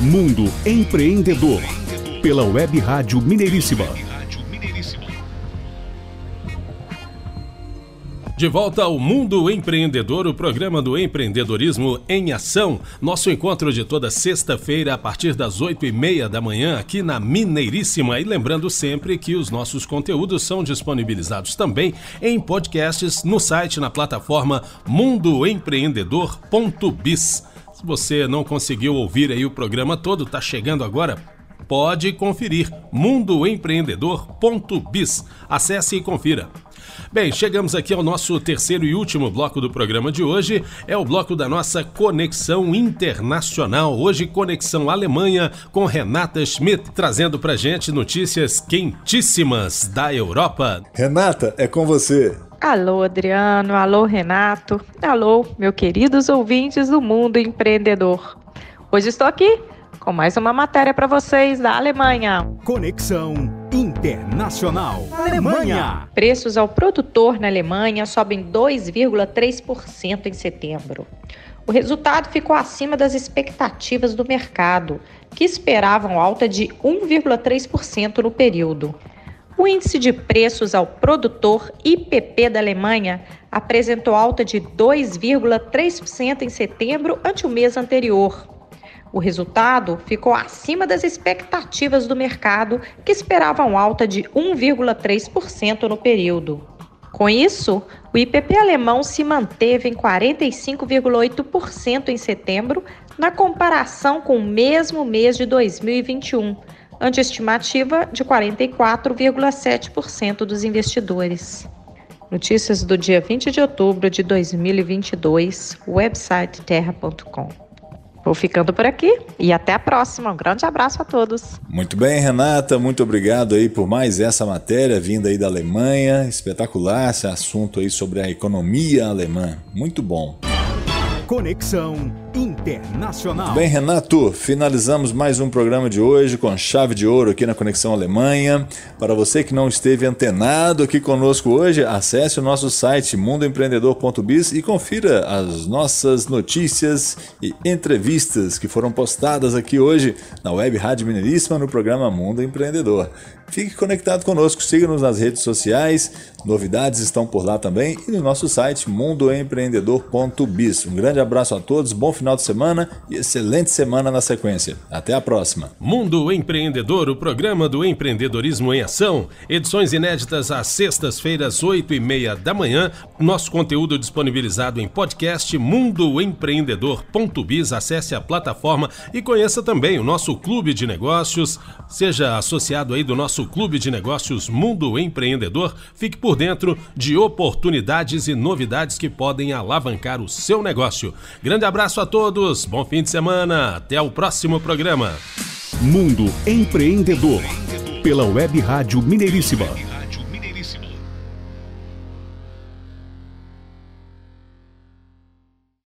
Mundo Empreendedor, pela Web Rádio Mineiríssima. De volta ao Mundo Empreendedor, o programa do empreendedorismo em ação. Nosso encontro de toda sexta-feira a partir das oito e meia da manhã aqui na Mineiríssima. E lembrando sempre que os nossos conteúdos são disponibilizados também em podcasts no site, na plataforma mundoempreendedor.biz. Se você não conseguiu ouvir aí o programa todo, está chegando agora, pode conferir mundoempreendedor.biz. Acesse e confira. Bem, chegamos aqui ao nosso terceiro e último bloco do programa de hoje. É o bloco da nossa Conexão Internacional. Hoje, Conexão Alemanha com Renata Schmidt, trazendo pra gente notícias quentíssimas da Europa. Renata, é com você. Alô, Adriano. Alô, Renato. Alô, meus queridos ouvintes do mundo empreendedor. Hoje estou aqui com mais uma matéria para vocês da Alemanha. Conexão Internacional Alemanha. Preços ao produtor na Alemanha sobem 2,3% em setembro. O resultado ficou acima das expectativas do mercado, que esperavam alta de 1,3% no período. O índice de preços ao produtor IPP da Alemanha apresentou alta de 2,3% em setembro ante o mês anterior. O resultado ficou acima das expectativas do mercado, que esperavam alta de 1,3% no período. Com isso, o IPP alemão se manteve em 45,8% em setembro, na comparação com o mesmo mês de 2021, ante estimativa de 44,7% dos investidores. Notícias do dia 20 de outubro de 2022, website terra.com. Vou ficando por aqui e até a próxima. Um grande abraço a todos. Muito bem, Renata, muito obrigado aí por mais essa matéria vinda aí da Alemanha. Espetacular esse assunto aí sobre a economia alemã. Muito bom. Conexão Internacional. Bem, Renato, finalizamos mais um programa de hoje com chave de ouro aqui na Conexão Alemanha. Para você que não esteve antenado aqui conosco hoje, acesse o nosso site mundoempreendedor.biz e confira as nossas notícias e entrevistas que foram postadas aqui hoje na Web Rádio Mineiríssima no programa Mundo Empreendedor. Fique conectado conosco, siga-nos nas redes sociais, novidades estão por lá também e no nosso site mundoempreendedor.biz. Um grande abraço a todos, bom final de semana e excelente semana na sequência. Até a próxima. Mundo Empreendedor, o programa do empreendedorismo em ação. Edições inéditas às sextas-feiras, oito e meia da manhã. Nosso conteúdo disponibilizado em podcast mundoempreendedor.biz. Acesse a plataforma e conheça também o nosso clube de negócios. Seja associado aí do nosso Clube de Negócios Mundo Empreendedor, fique por dentro de oportunidades e novidades que podem alavancar o seu negócio. Grande abraço a todos, bom fim de semana, até o próximo programa. Mundo Empreendedor, pela Web Rádio Mineiríssima.